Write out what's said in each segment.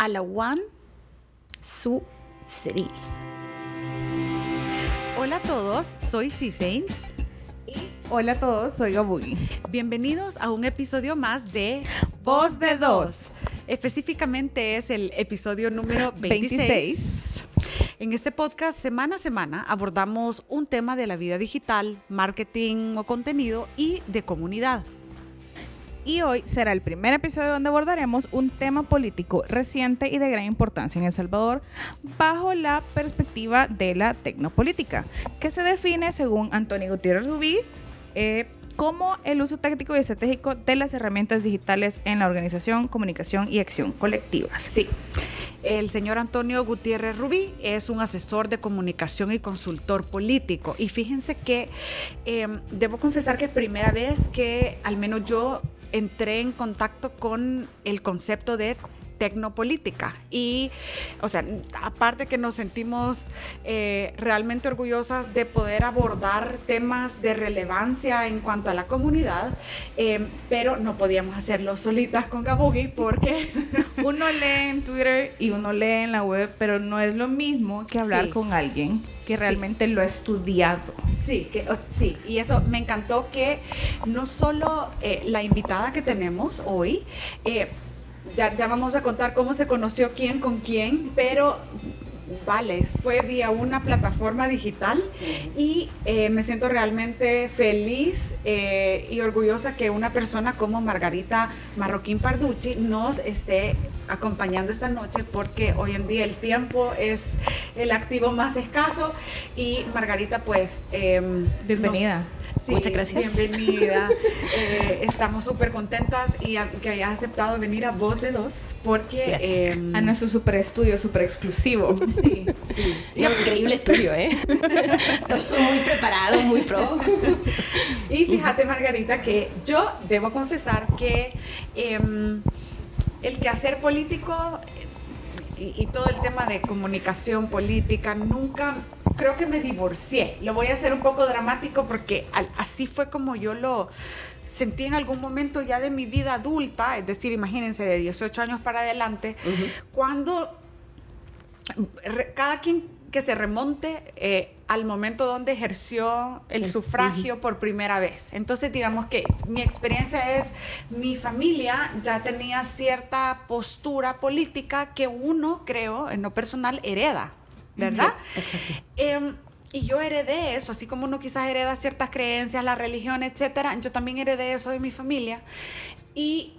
a la One Su City. Hola a todos, soy C-Saints. Hola a todos, soy Gabugi. Bienvenidos a un episodio más de Voz de Dos. Específicamente es el episodio número 26. 26. En este podcast, semana a semana, abordamos un tema de la vida digital, marketing o contenido y de comunidad. Y hoy será el primer episodio donde abordaremos un tema político reciente y de gran importancia en El Salvador bajo la perspectiva de la tecnopolítica, que se define según Antonio Gutiérrez Rubí eh, como el uso táctico y estratégico de las herramientas digitales en la organización, comunicación y acción colectivas. Sí. El señor Antonio Gutiérrez Rubí es un asesor de comunicación y consultor político. Y fíjense que eh, debo confesar que es primera vez que al menos yo entré en contacto con el concepto de tecnopolítica. Y, o sea, aparte que nos sentimos eh, realmente orgullosas de poder abordar temas de relevancia en cuanto a la comunidad, eh, pero no podíamos hacerlo solitas con Gabugi porque Uno lee en Twitter y uno lee en la web, pero no es lo mismo que hablar Sí. con alguien que realmente lo ha estudiado. Sí, que, sí, y eso me encantó que no solo eh, la invitada que tenemos hoy, eh, ya, ya vamos a contar cómo se conoció quién con quién, pero vale, fue vía una plataforma digital y eh, me siento realmente feliz eh, y orgullosa que una persona como Margarita Marroquín Parducci nos esté acompañando esta noche porque hoy en día el tiempo es el activo más escaso y Margarita pues em, Bienvenida. nos- Sí, Muchas gracias. Bienvenida. Eh, estamos súper contentas y a- que hayas aceptado venir a Voz de Dos porque em, A nuestro super estudio, super exclusivo. sí, sí. Increíble estudio, ¿eh? Todo muy preparado, muy pro. Y fíjate, Margarita, que yo debo confesar que em, el quehacer político eh, y, y todo el tema de comunicación política, nunca creo que me divorcié. Lo voy a hacer un poco dramático porque al- así fue como yo lo sentí en algún momento ya de mi vida adulta, es decir, imagínense, de 18 años para adelante, cuando re- cada quien que se remonte eh, al momento donde ejerció el Sí. sufragio por primera vez. Entonces, digamos que mi experiencia es, mi familia ya tenía cierta postura política que uno, creo, en lo personal, hereda, ¿verdad? Em, y yo heredé eso, así como uno quizás hereda ciertas creencias, la religión, etcétera, yo también heredé eso de mi familia. Y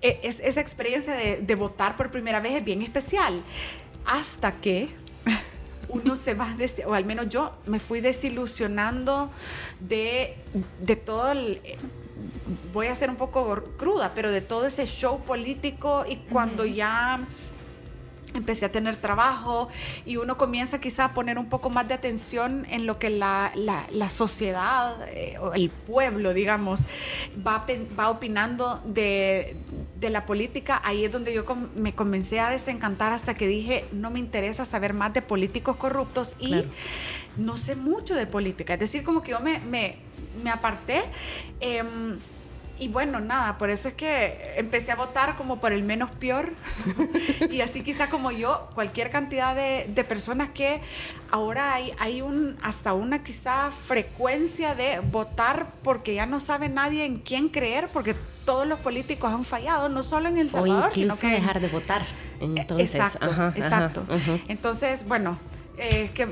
e- es- esa experiencia de, de votar por primera vez es bien especial. Hasta que uno se va, des- o al menos yo me fui desilusionando de, de todo el... Voy a ser un poco cruda, pero de todo ese show político y cuando ya empecé a tener trabajo y uno comienza quizá a poner un poco más de atención en lo que la, la- la sociedad eh, o el pueblo, digamos, va, va opinando de, de la política, ahí es donde yo com- me comencé a desencantar hasta que dije, no me interesa saber más de políticos corruptos y Claro. no sé mucho de política. Es decir, como que yo me, me, me aparté. em, y bueno, nada, por eso es que empecé a votar como por el menos peor. y así quizá como yo, cualquier cantidad de, de personas que ahora hay, hay un, hasta una quizá frecuencia de votar porque ya no sabe nadie en quién creer, porque todos los políticos han fallado, no solo en El O Salvador, sino incluso que... dejar de votar. Entonces, exacto, ajá, ajá, exacto. ajá. Entonces, bueno, eh, que,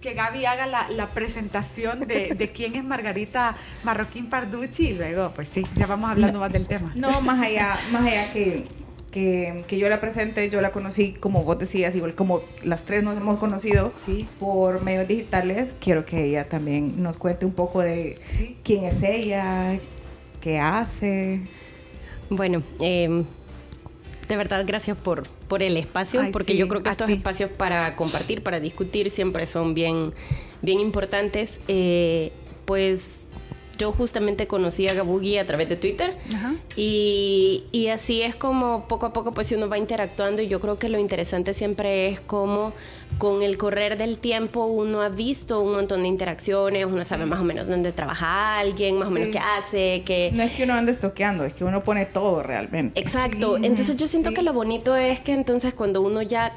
que Gaby haga la, la presentación de, de quién es Margarita Marroquín Parducci y luego, pues sí, ya vamos hablando más del tema. No, más allá, más allá que, que, que yo la presente, yo la conocí, como vos decías, igual como las tres nos hemos conocido Sí. por medios digitales. Quiero que ella también nos cuente un poco de Sí. quién es ella, qué hace. Bueno, eh, de verdad, gracias por, por el espacio, Ay, porque sí, yo creo que estos ti. espacios para compartir, para discutir, siempre son bien, bien importantes. Eh, pues yo justamente conocí a Gabugi a través de Twitter y, y, así es como poco a poco pues uno va interactuando y yo creo que lo interesante siempre es como con el correr del tiempo uno ha visto un montón de interacciones, uno sabe más o menos dónde trabaja alguien, más o menos qué hace, que... No es que uno ande estoqueando, es que uno pone todo realmente. Exacto, entonces yo siento que lo bonito es que entonces cuando uno ya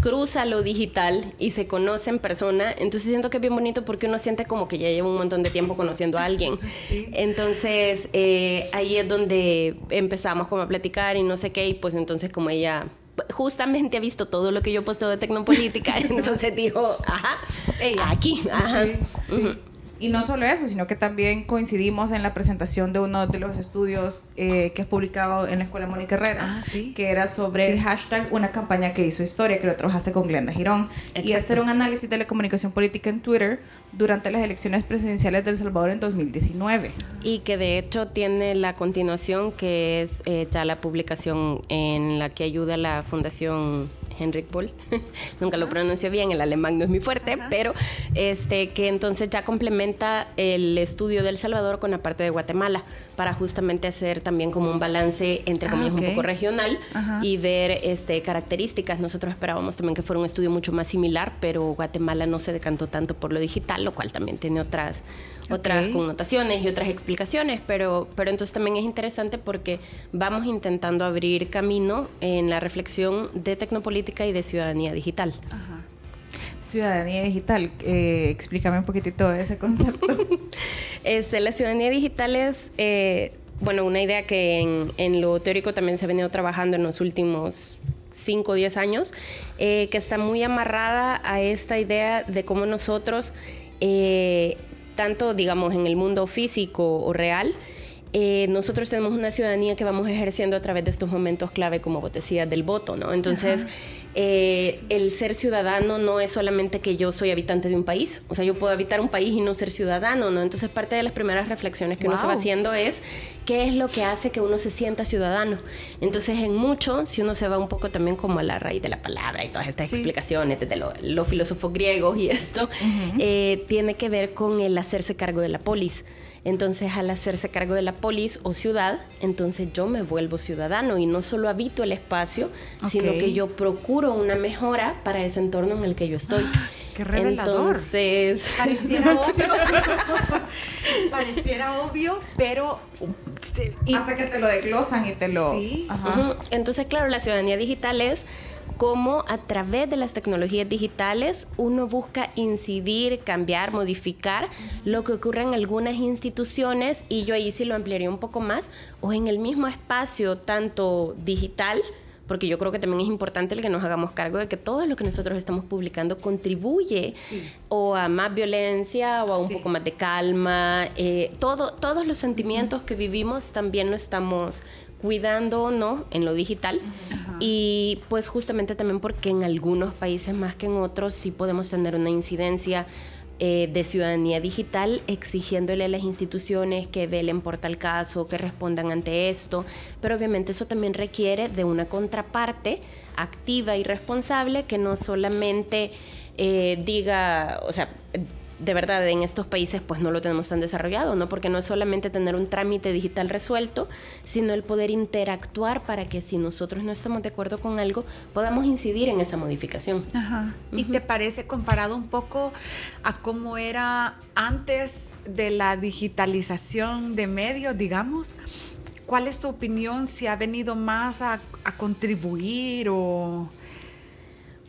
cruza lo digital y se conoce en persona, entonces siento que es bien bonito porque uno siente como que ya lleva un montón de tiempo conociendo a alguien. Entonces eh, ahí es donde empezamos como a platicar y no sé qué, y pues entonces como ella justamente ha visto todo lo que yo he puesto de tecnopolítica, entonces dijo, ajá, aquí, ajá. Y no solo eso, sino que también coincidimos en la presentación de uno de los estudios eh, que es publicado en la Escuela Mónica Herrera, ah, que era sobre el hashtag Una campaña que hizo historia, que lo trabajaste con Glenda Girón. Y hacer un análisis de la comunicación política en Twitter durante las elecciones presidenciales de El Salvador en 2019. Y que de hecho tiene la continuación, que es eh, ya la publicación en la que ayuda la Fundación Henrik Paul, nunca lo pronuncio bien, el alemán no es muy fuerte, pero este que entonces ya complementa el estudio del Salvador con la parte de Guatemala para justamente hacer también como un balance entre ah, comillas un poco regional y ver este características. Nosotros esperábamos también que fuera un estudio mucho más similar, pero Guatemala no se decantó tanto por lo digital, lo cual también tiene otras otras connotaciones y otras explicaciones, pero, pero entonces también es interesante porque vamos intentando abrir camino en la reflexión de tecnopolítica y de ciudadanía digital. Ciudadanía digital, eh, explícame un poquitito de ese concepto. este, la ciudadanía digital es, eh, bueno, una idea que en, en lo teórico también se ha venido trabajando en los últimos 5 o 10 años, eh, que está muy amarrada a esta idea de cómo nosotros eh, tanto digamos en el mundo físico o real, eh, nosotros tenemos una ciudadanía que vamos ejerciendo a través de estos momentos clave, como vos decías, del voto, ¿no? Entonces, eh, el ser ciudadano no es solamente que yo soy habitante de un país, o sea, yo puedo habitar un país y no ser ciudadano, ¿no? Entonces, parte de las primeras reflexiones que uno se va haciendo es qué es lo que hace que uno se sienta ciudadano. Entonces, en mucho, si uno se va un poco también como a la raíz de la palabra y todas estas explicaciones desde los filósofos griegos y esto, eh, tiene que ver con el hacerse cargo de la polis. Entonces, al hacerse cargo de la polis o ciudad, entonces yo me vuelvo ciudadano y no solo habito el espacio, sino que yo procuro una mejora para ese entorno en el que yo estoy. Ah, ¡Qué revelador! Entonces... Pareciera obvio. Pareciera obvio, pero... Hace que te lo desglosan y te lo... Sí. Entonces, claro, la ciudadanía digital es cómo a través de las tecnologías digitales uno busca incidir, cambiar, modificar lo que ocurre en algunas instituciones y yo ahí sí lo ampliaría un poco más o en el mismo espacio tanto digital porque yo creo que también es importante el que nos hagamos cargo de que todo lo que nosotros estamos publicando contribuye o a más violencia o a un poco más de calma. Eh, todo, todos los sentimientos que vivimos también lo estamos cuidando no en lo digital. Y pues justamente también porque en algunos países más que en otros sí podemos tener una incidencia eh, de ciudadanía digital exigiéndole a las instituciones que velen por tal caso, que respondan ante esto, pero obviamente eso también requiere de una contraparte activa y responsable que no solamente eh, diga, o sea, de verdad en estos países pues no lo tenemos tan desarrollado, ¿no? Porque no es solamente tener un trámite digital resuelto, sino el poder interactuar para que si nosotros no estamos de acuerdo con algo, podamos incidir en esa modificación. Ajá. ¿Y te parece comparado un poco a cómo era antes de la digitalización de medios, digamos? ¿Cuál es tu opinión si ha venido más a, a contribuir o...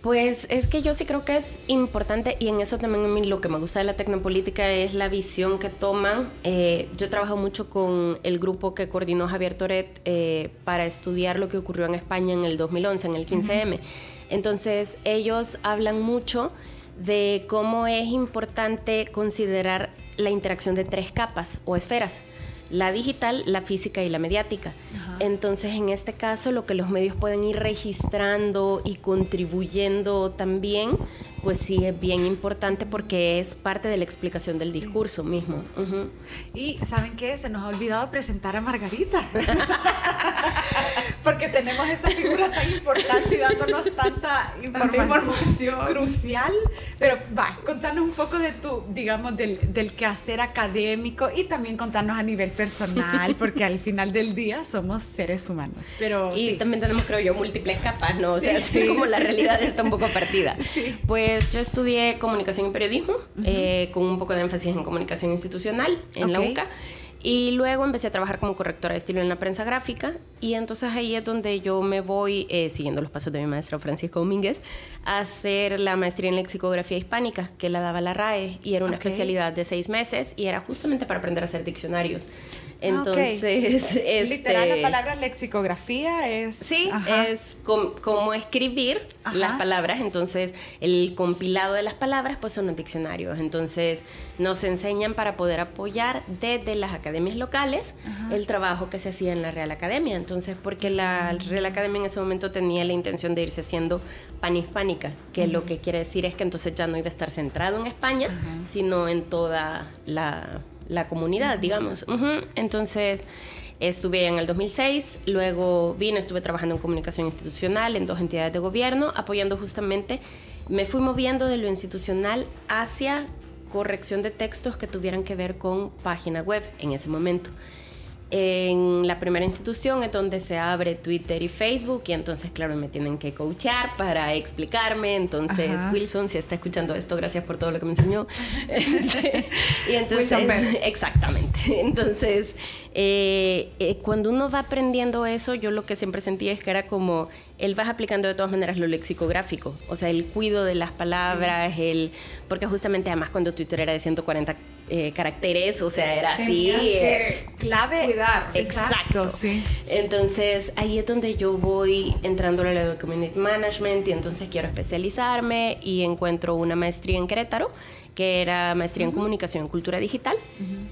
Pues es que yo sí creo que es importante y en eso también a mí lo que me gusta de la tecnopolítica es la visión que toman. Eh, yo trabajo mucho con el grupo que coordinó Javier Toret eh, para estudiar lo que ocurrió en España en el 2011, en el 15M. Entonces ellos hablan mucho de cómo es importante considerar la interacción de tres capas o esferas la digital, la física y la mediática. Entonces, en este caso, lo que los medios pueden ir registrando y contribuyendo también, pues sí es bien importante porque es parte de la explicación del discurso mismo. Y ¿saben qué? Se nos ha olvidado presentar a Margarita. porque tenemos esta figura tan importante y dándonos tanta información, crucial. Pero va, contanos un poco de tu, digamos, del, del quehacer académico y también contanos a nivel personal, porque al final del día somos seres humanos. Pero, y también tenemos, creo yo, múltiples capas, ¿no? O sea, así como la realidad está un poco partida. Pues yo estudié comunicación y periodismo, eh, con un poco de énfasis en comunicación institucional en la UCA. Y luego empecé a trabajar como correctora de estilo en la prensa gráfica y entonces ahí es donde yo me voy, eh, siguiendo los pasos de mi maestro Francisco Domínguez, a hacer la maestría en lexicografía hispánica, que la daba la RAE y era una especialidad de seis meses y era justamente para aprender a hacer diccionarios. Ah, Entonces, este, literal la palabra lexicografía es sí, es como escribir las palabras. Entonces, el compilado de las palabras, pues son los diccionarios. Entonces, nos enseñan para poder apoyar desde las academias locales el trabajo que se hacía en la Real Academia. Entonces, porque la Real Academia en ese momento tenía la intención de irse haciendo panhispánica, que lo que quiere decir es que entonces ya no iba a estar centrado en España, sino en toda la la comunidad, digamos. Entonces, estuve en el 2006, luego vine, estuve trabajando en comunicación institucional en dos entidades de gobierno, apoyando justamente, me fui moviendo de lo institucional hacia corrección de textos que tuvieran que ver con página web en ese momento en la primera institución es donde se abre Twitter y Facebook y entonces claro me tienen que coachar para explicarme. Entonces Wilson si está escuchando esto gracias por todo lo que me enseñó. Este, y entonces exactamente. Entonces eh, eh, cuando uno va aprendiendo eso yo lo que siempre sentía es que era como él vas aplicando de todas maneras lo lexicográfico o sea el cuido de las palabras el porque justamente además cuando Twitter era de 140 eh, caracteres, o sea, era así. Eh, clave. Cuidar. Exacto. sí. Entonces, ahí es donde yo voy entrando a la de Community Management y entonces quiero especializarme y encuentro una maestría en Querétaro que era maestría en comunicación y cultura digital,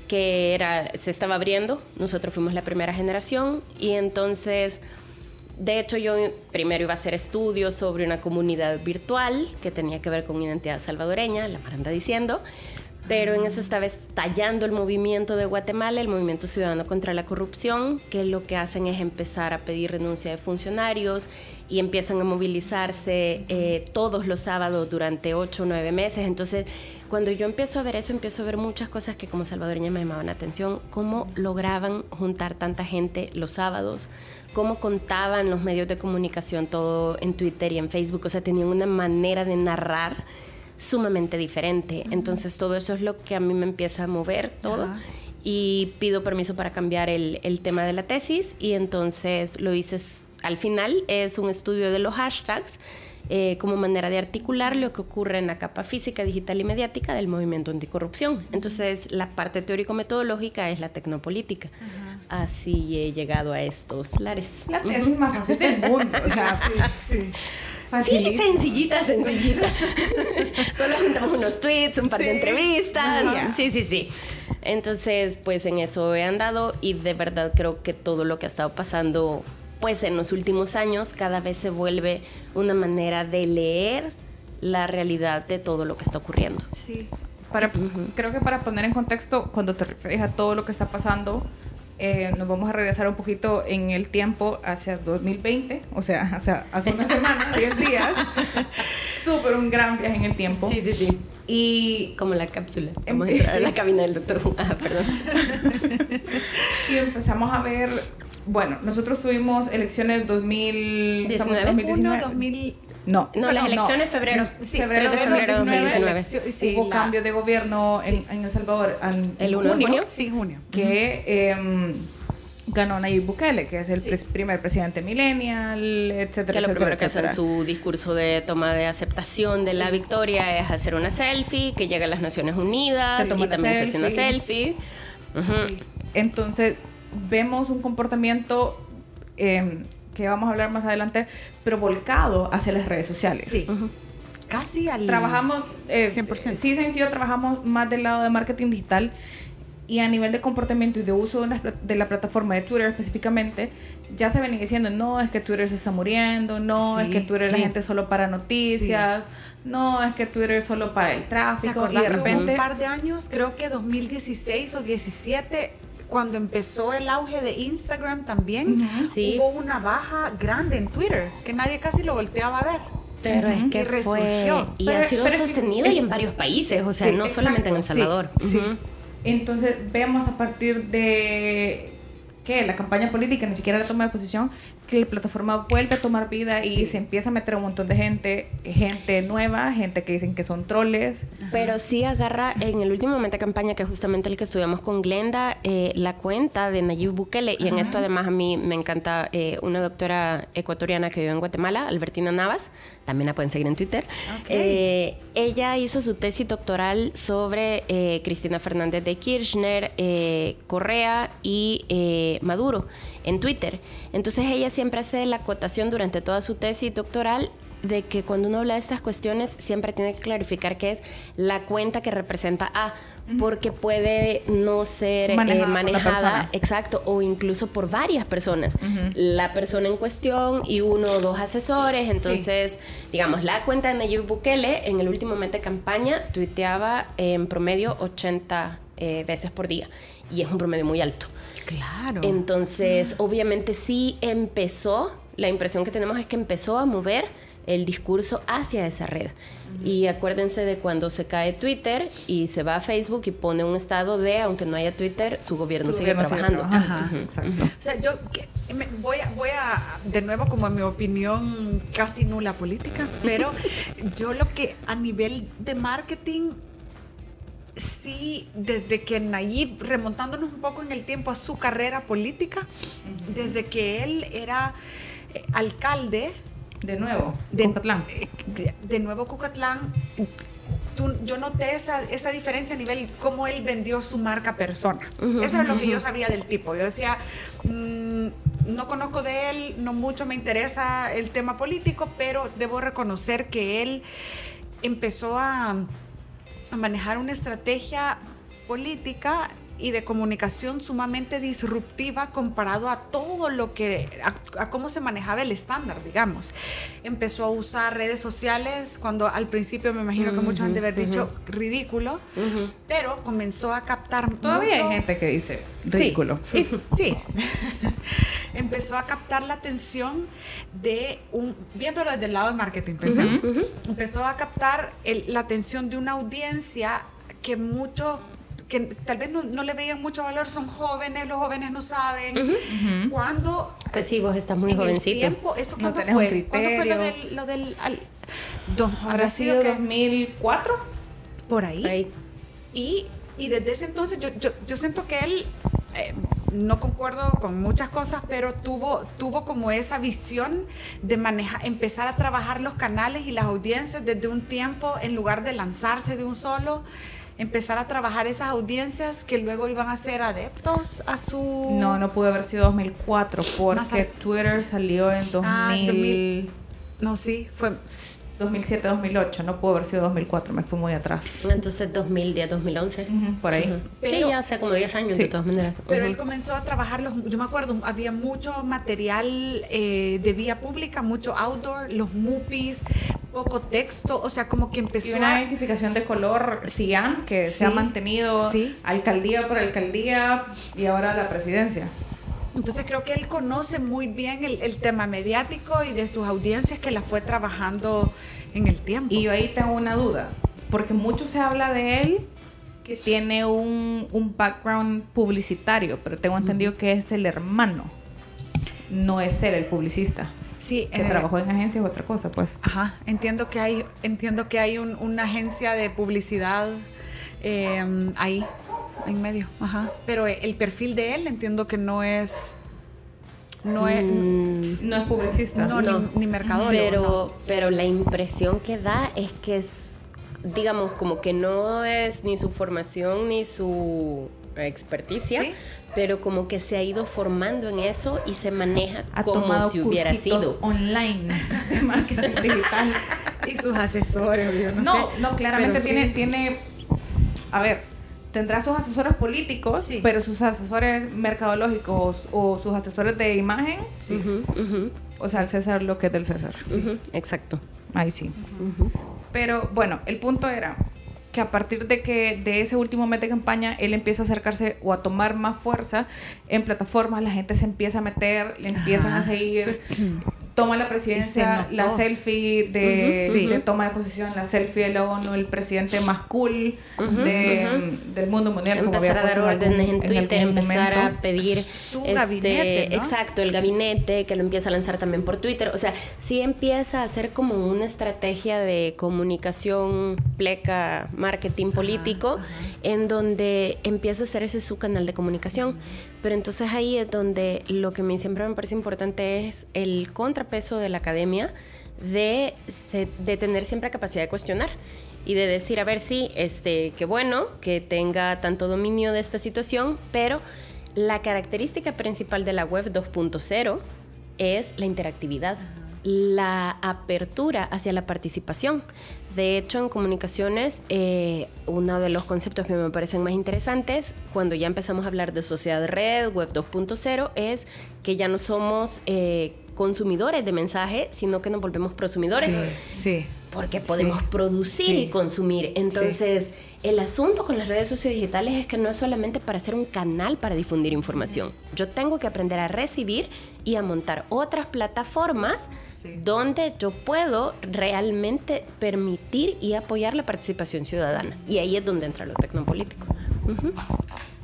que era, se estaba abriendo, nosotros fuimos la primera generación y entonces, de hecho yo primero iba a hacer estudios sobre una comunidad virtual que tenía que ver con identidad salvadoreña, la Maranda diciendo, pero en eso estaba estallando el movimiento de Guatemala, el movimiento ciudadano contra la corrupción, que lo que hacen es empezar a pedir renuncia de funcionarios y empiezan a movilizarse eh, todos los sábados durante ocho o nueve meses. Entonces, cuando yo empiezo a ver eso, empiezo a ver muchas cosas que como salvadoreña me llamaban la atención, cómo lograban juntar tanta gente los sábados, cómo contaban los medios de comunicación todo en Twitter y en Facebook, o sea, tenían una manera de narrar sumamente diferente. Entonces todo eso es lo que a mí me empieza a mover todo. Y pido permiso para cambiar el, el, tema de la tesis y entonces lo hice al final, es un estudio de los hashtags eh, como manera de articular lo que ocurre en la capa física, digital y mediática del movimiento anticorrupción. Entonces, la parte teórico-metodológica es la tecnopolítica. Así he llegado a estos lares. La tesis más fácil del mundo. sí, sí. Sí, sencillita, sencillita. Solo juntamos unos tweets, un par de entrevistas. Sí, sí, sí. Entonces, pues en eso he andado y de verdad creo que todo lo que ha estado pasando, pues en los últimos años, cada vez se vuelve una manera de leer la realidad de todo lo que está ocurriendo. Sí. Para, Creo que para poner en contexto, cuando te refieres a todo lo que está pasando, eh, nos vamos a regresar un poquito en el tiempo hacia 2020, o sea, hacia, hace una semana, 10 días. Súper un gran viaje en el tiempo. Sí, sí, sí. Y como la cápsula. Vamos a entrar a la cabina del doctor. Ah, perdón. y empezamos a ver, bueno, nosotros tuvimos elecciones 2019. 2019. No, no, las elecciones febrero. Sí, febrero de febrero 2019. hubo cambio de gobierno en, en, El Salvador en, el 1 junio, junio. Sí, junio. Que eh, ganó Nayib Bukele, que es el primer presidente millennial, etcétera, que lo primero que hace en su discurso de toma de aceptación de la victoria es hacer una selfie, que llega a las Naciones Unidas y también se hace una selfie. Entonces, vemos un comportamiento... Eh, que vamos a hablar más adelante, pero volcado hacia las redes sociales. Sí. Casi al Trabajamos, eh, 100%. Sí, sencillo, trabajamos más del lado de marketing digital y a nivel de comportamiento y de uso de la, plataforma de Twitter específicamente, ya se venía diciendo, no, es que Twitter se está muriendo, no, es que Twitter la gente solo para noticias, no, es que Twitter es solo para el tráfico. Y de repente... Un par de años, creo que 2016 o 17 cuando empezó el auge de Instagram también, Sí. hubo una baja grande en Twitter, que nadie casi lo volteaba a ver. Pero es Y que fue resurgió. y Pero- ha sido es sostenido y en varios países, o sea, Sí, no solamente en El sí, Salvador. Entonces vemos a partir de que la campaña política, ni siquiera la toma de posición, que la plataforma vuelve a tomar vida y Sí. se empieza a meter un montón de gente, gente nueva, gente que dicen que son troles. Pero sí agarra en el último momento de campaña, que es justamente el que estudiamos con Glenda, eh, la cuenta de Nayib Bukele. Y en esto además a mí me encanta eh, una doctora ecuatoriana que vive en Guatemala, Albertina Navas, también la pueden seguir en Twitter. Ok. Eh, ella hizo su tesis doctoral sobre eh, Cristina Fernández de Kirchner, eh, Correa y eh, Maduro en Twitter. Entonces ella siempre hace la acotación durante toda su tesis doctoral de que cuando uno habla de estas cuestiones siempre tiene que clarificar que es la cuenta que representa A, porque puede no ser eh, Manejada exacto, o incluso por varias personas. La persona en cuestión y uno o dos asesores, entonces, digamos, la cuenta de Nayib Bukele en el último momento de campaña tuiteaba en promedio 80 eh, veces por día, y es un promedio muy alto. Claro. Entonces, obviamente sí empezó, la impresión que tenemos es que empezó a mover el discurso hacia esa red. Y acuérdense de cuando se cae Twitter y se va a Facebook y pone un estado de, aunque no haya Twitter, su gobierno Su sigue gobierno sigue trabajando. Ajá. Exacto. O sea, yo que- me- voy, a, voy a, de nuevo, como en mi opinión, casi nula política, pero yo lo que a nivel de marketing, sí, desde que Nayib, remontándonos un poco en el tiempo a su carrera política, desde que él era eh, alcalde, De nuevo, de, Cucatlán. eh, de, de nuevo Cucatlán, tú- yo noté esa, esa diferencia a nivel cómo él vendió su marca persona. Eso era lo que yo sabía del tipo. Yo decía, mm, no conozco de él, no mucho me interesa el tema político, pero debo reconocer que él empezó a, a manejar una estrategia política y de comunicación sumamente disruptiva comparado a todo lo que, a, a cómo se manejaba el estándar, digamos. Empezó a usar redes sociales cuando al principio me imagino que muchos han de haber dicho ridículo, pero comenzó a captar Todavía mucho- hay gente que dice Sí, ridículo. y- Sí. Empezó a captar la atención de un, viéndolo desde el lado del marketing, pensemos. Empezó a captar el- la atención de una audiencia que muchos que tal vez no, no le veían mucho valor, son jóvenes, los jóvenes no saben. Cuando Pues sí, vos estás muy en el jovencito. tiempo, ¿eso No fue? ¿Cuándo fue lo del, lo del al- dos- ¿Habrá sido que- 2004? por ahí? Ahí. Y, y desde ese entonces yo, yo, yo siento que él, eh, no concuerdo con muchas cosas, pero tuvo, tuvo como esa visión de manejar, empezar a trabajar los canales y las audiencias desde un tiempo en lugar de lanzarse de un solo. Empezar a trabajar esas audiencias que luego iban a ser adeptos a su... No, no pudo haber sido 2004 Más porque Twitter salió en 2000, Ah, 2000. No, sí, fue... 2007, 2008. No pudo haber sido 2004, me fui muy atrás. Entonces 2010, 2011. Ujú, por ahí. Ujú. Pero- sí, ya hace como 10 años Sí. de todas maneras. Pero él comenzó a trabajar, los, yo me acuerdo, había mucho material eh, de vía pública, mucho outdoor, los MUPIs, poco texto, o sea, como que Y empezó una a... identificación de color cian que se ha mantenido sí. alcaldía por alcaldía y ahora la presidencia. Entonces creo que él conoce muy bien el, el tema mediático y de sus audiencias que la fue trabajando en el tiempo. Y yo ahí tengo una duda, porque mucho se habla de él que tiene un, un background publicitario, pero tengo entendido que es el hermano, no es él el publicista, sí, que eh, trabajó en agencias otra cosa, pues. Ajá, entiendo que hay, entiendo que hay un- una agencia de publicidad eh, ahí, en medio, ajá. Pero eh, el perfil de él entiendo que no es, no es, Mm, No es publicista. no, No. ni, ni mercadólogo. pero, pero la impresión que da es que es, digamos, como que no es ni su formación ni su experticia, Sí. pero como que se ha ido formando en eso y se maneja Ha como tomado si hubiera cursitos sido. online marketing digital. Y sus asesores, yo no, No, sé. no, claramente tiene, sí. tiene, a ver, tendrá sus asesores políticos, Sí. pero sus asesores mercadológicos o sus asesores de imagen, Sí. O sea, el César lo que es del César. exacto. Ahí sí. Pero bueno, el punto era, que a partir de que de ese último mes de campaña él empieza a acercarse o a tomar más fuerza en plataformas, la gente se empieza a meter, le empiezan a seguir, toma la presidencia, la selfie de, toma de posición, la selfie de la ONU, el presidente más cool del mundo mundial. Empezar a dar órdenes en Twitter, empezar a pedir su este, gabinete. Exacto, el gabinete que lo empieza a lanzar también por Twitter. O sea, sí empieza a ser como una estrategia de comunicación pleca marketing político, en donde empieza a ser ese su canal de comunicación. Pero entonces ahí es donde lo que mí siempre me parece importante es el contrapeso de la academia de, de tener siempre capacidad de cuestionar y de decir, a ver, sí, este, qué bueno que tenga tanto dominio de esta situación, pero la característica principal de la web 2.0 es la interactividad la apertura hacia la participación. De hecho, en comunicaciones, eh, uno de los conceptos que me parecen más interesantes, cuando ya empezamos a hablar de sociedad de red, web 2.0, es que ya no somos eh, consumidores de mensaje, sino que nos volvemos prosumidores. Sí, Porque podemos producir y consumir. Entonces, el asunto con las redes sociodigitales es que no es solamente para ser un canal para difundir información. Yo tengo que aprender a recibir y a montar otras plataformas donde yo puedo realmente permitir y apoyar la participación ciudadana. Y ahí es donde entra lo tecnopolítico.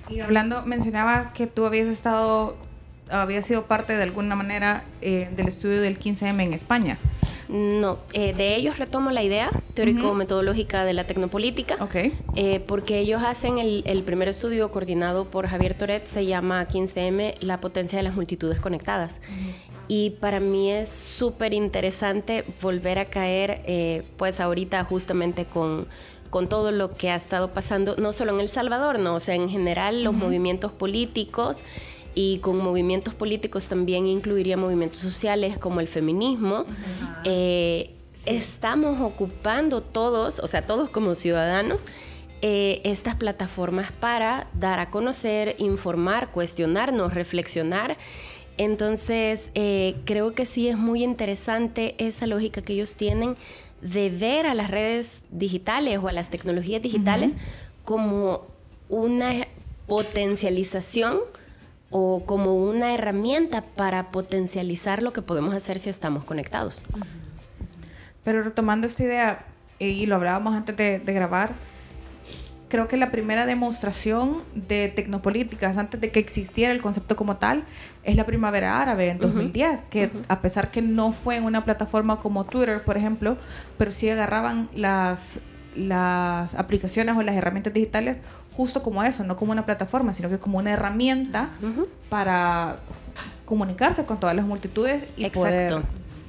Y hablando, mencionaba que tú habías estado, habías sido parte de alguna manera eh, del estudio del 15M en España. No, eh, de ellos retomo la idea teórico-metodológica de la tecnopolítica, okay. Eh, porque ellos hacen el, primer estudio coordinado por Javier Toret, se llama 15M, la potencia de las multitudes conectadas. Y para mí es súper interesante volver a caer, eh, pues ahorita justamente con, con todo lo que ha estado pasando, no solo en El Salvador, no, o sea, en general los movimientos políticos y con movimientos políticos también incluiría movimientos sociales como el feminismo. Eh, estamos ocupando todos, o sea, todos como ciudadanos, eh, estas plataformas para dar a conocer, informar, cuestionarnos, reflexionar entonces, eh, creo que sí es muy interesante esa lógica que ellos tienen de ver a las redes digitales o a las tecnologías digitales como una potencialización o como una herramienta para potencializar lo que podemos hacer si estamos conectados. Pero retomando esta idea, y lo hablábamos antes de grabar, creo que la primera demostración de tecnopolíticas antes de que existiera el concepto como tal es la primavera árabe en 2010, que a pesar que no fue en una plataforma como Twitter, por ejemplo, pero sí agarraban las, las aplicaciones o las herramientas digitales justo como eso, no como una plataforma, sino que como una herramienta para comunicarse con todas las multitudes y Exacto.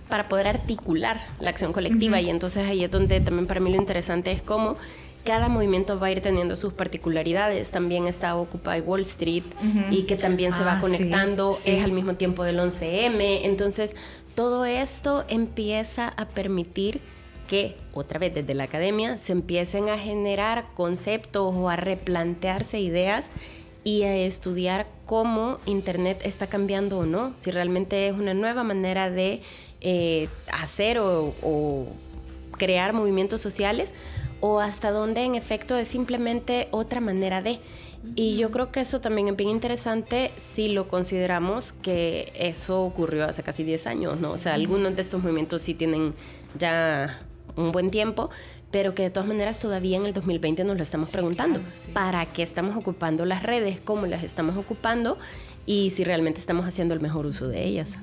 para poder articular la acción colectiva y entonces ahí es donde también para mí lo interesante es cómo cada movimiento va a ir teniendo sus particularidades. También está Occupy Wall Street y que también se va ah, conectando, es al mismo tiempo del 11M. Entonces, todo esto empieza a permitir que, otra vez desde la academia, se empiecen a generar conceptos o a replantearse ideas y a estudiar cómo Internet está cambiando o no, si realmente es una nueva manera de eh, hacer o crear movimientos sociales o hasta dónde en efecto es simplemente otra manera de. Y yo creo que eso también es bien interesante si lo consideramos que eso ocurrió hace casi 10 años, ¿no? O sea, algunos de estos movimientos sí tienen ya un buen tiempo, pero que de todas maneras todavía en el 2020 nos lo estamos preguntando. ¿Para qué estamos ocupando las redes? ¿Cómo las estamos ocupando? Y si realmente estamos haciendo el mejor uso de ellas.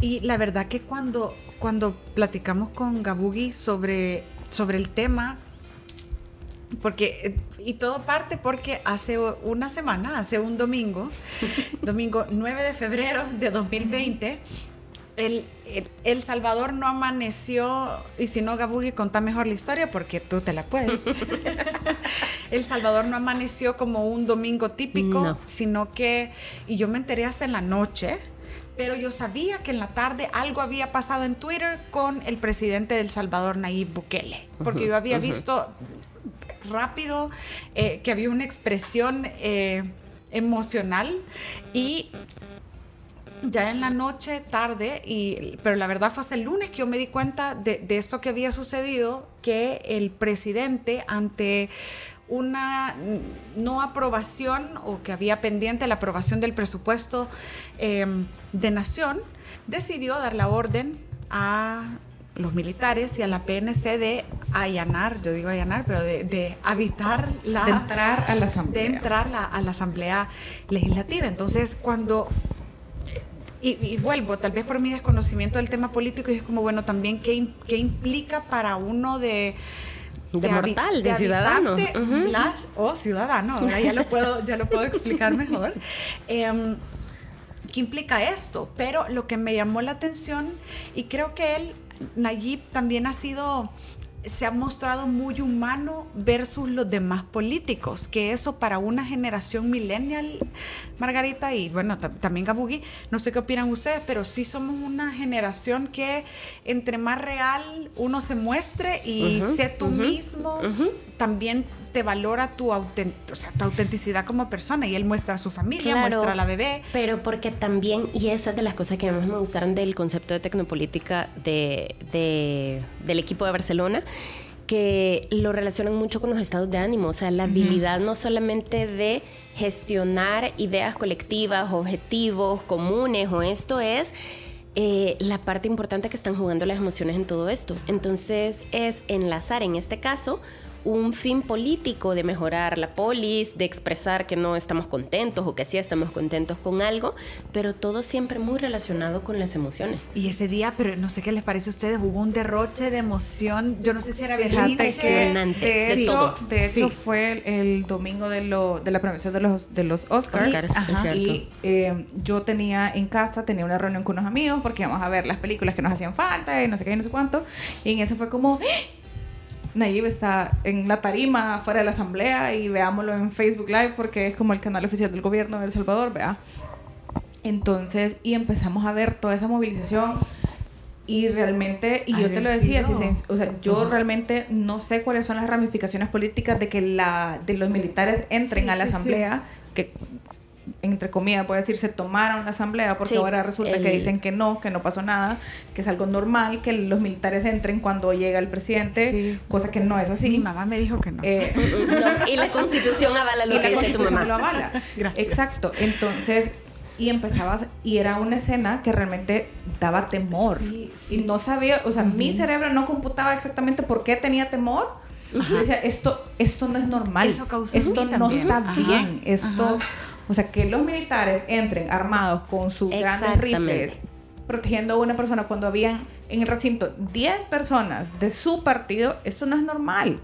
Y la verdad que cuando, cuando platicamos con Gabugi sobre sobre el tema, porque, y todo parte porque hace una semana, hace un domingo, domingo 9 de febrero de 2020, el, el, Salvador no amaneció, y si no, Gabugi, contá mejor la historia porque tú te la puedes. el Salvador no amaneció como un domingo típico, sino que, y yo me enteré hasta en la noche, pero yo sabía que en la tarde algo había pasado en Twitter con el presidente del Salvador, Nayib Bukele, porque yo había visto rápido eh, que había una expresión eh, emocional y ya en la noche, tarde, y, pero la verdad fue hasta el lunes que yo me di cuenta de, de esto que había sucedido, que el presidente ante una no aprobación o que había pendiente la aprobación del presupuesto em, de nación, decidió dar la orden a los militares y a la PNC de allanar, yo digo allanar, pero de, habitar la... De entrar a la asamblea. De entrar a la asamblea legislativa. Entonces, cuando... Y, vuelvo, tal vez por mi desconocimiento del tema político, y es como, bueno, también qué, qué implica para uno de de, mortal, de, ciudadano. o ciudadano, ahora ya lo puedo, ya lo puedo explicar mejor. Em, ¿Qué implica esto? Pero lo que me llamó la atención, y creo que él, Nayib, también ha sido se ha mostrado muy humano versus los demás políticos, que eso para una generación millennial, Margarita, y bueno, también Gabugi, no sé qué opinan ustedes, pero sí somos una generación que entre más real uno se muestre y sé tú mismo, también te valora tu, tu autenticidad como persona y él muestra a su familia, muestra a la bebé. Pero porque también, y esa es de las cosas que más me gustaron del concepto de tecnopolítica de, de, del equipo de Barcelona, que lo relacionan mucho con los estados de ánimo, o sea, la habilidad no solamente de gestionar ideas colectivas, objetivos comunes, o esto es eh, la parte importante que están jugando las emociones en todo esto. Entonces es enlazar en este caso un fin político de mejorar la polis, de expresar que no estamos contentos o que sí estamos contentos con algo, pero todo siempre muy relacionado con las emociones. Y ese día, pero no sé qué les parece a ustedes, hubo un derroche de emoción, yo no sé si era impresionante de, de, hecho, de hecho fue el, domingo de, lo, de la premiación de los, de los Oscars, y eh, yo tenía en casa, tenía una reunión con unos amigos porque íbamos a ver las películas que nos hacían falta y no sé qué y no sé cuánto, y en eso fue como... Nayib está en la tarima fuera de la asamblea y veámoslo en Facebook Live porque es como el canal oficial del gobierno de El Salvador, vea. Entonces, y empezamos a ver toda esa movilización y realmente, y yo te lo decía, o sea, yo realmente no sé cuáles son las ramificaciones políticas de que la de los militares entren a la asamblea, que entre comillas, puede decir, se tomaron la asamblea, porque ahora resulta que dicen que no, que no pasó nada, que es algo normal, que los militares entren cuando llega el presidente, cosa que no es así. Mi mamá me dijo que no. Eh, y la constitución avala lo que dice tu mamá. Lo avala. Exacto. Entonces, y empezabas, y era una escena que realmente daba temor. Y no sabía, o sea, mi cerebro no computaba exactamente por qué tenía temor. Yo decía, esto, esto no es normal. Eso esto no está bien. Esto. O sea, que los militares entren armados con sus grandes rifles protegiendo a una persona cuando habían en el recinto 10 personas de su partido, esto no es normal.